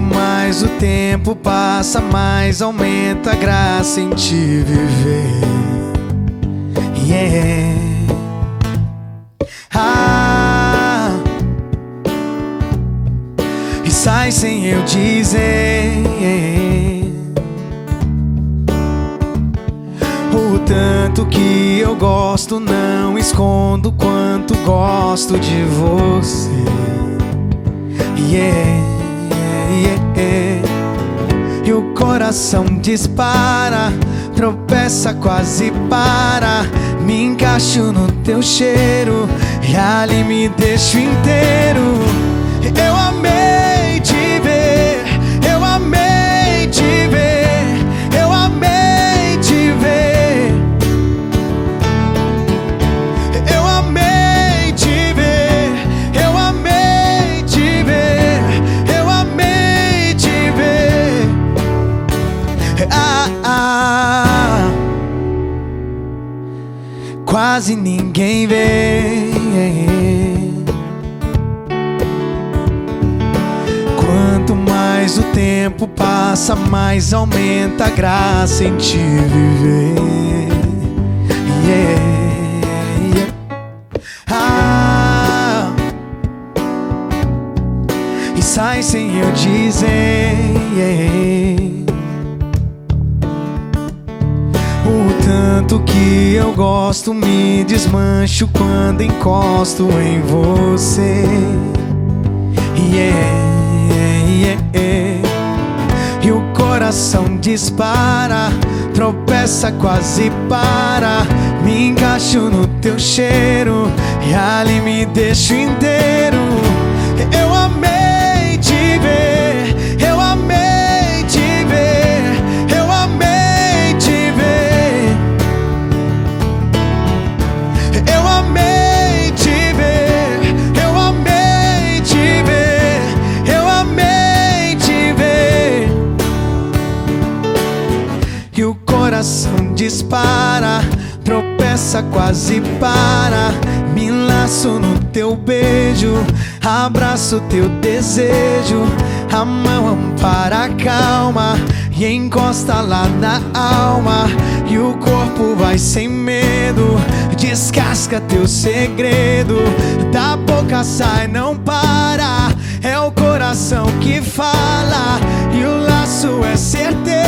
mais o tempo passa, mais aumenta a graça em te viver. Yeah. Ah, e sai sem eu dizer. O tanto que eu gosto, não escondo quanto gosto de você. Yeah, coração dispara, tropeça, quase para. Me encaixo no teu cheiro e ali me deixo inteiro. Eu amei te Ah, ah, quase ninguém vê. Quanto mais o tempo passa, mais aumenta a graça em te viver. Yeah, yeah. Ah, e sai sem eu dizer. yeah. O tanto que eu gosto, me desmancho quando encosto em você. Yeah, yeah, yeah. E o coração dispara, tropeça, quase para. Me encaixo no teu cheiro e ali me deixo inteiro. Eu amei amei te ver, eu amei te ver, eu amei te ver. E o coração dispara, tropeça, quase para. Me laço no teu beijo, abraço teu desejo. A mão ampara a calma e encosta lá na alma. E o corpo vai sem medo, descasca teu segredo. Da boca sai, não para. É o coração que fala e o laço é certeiro.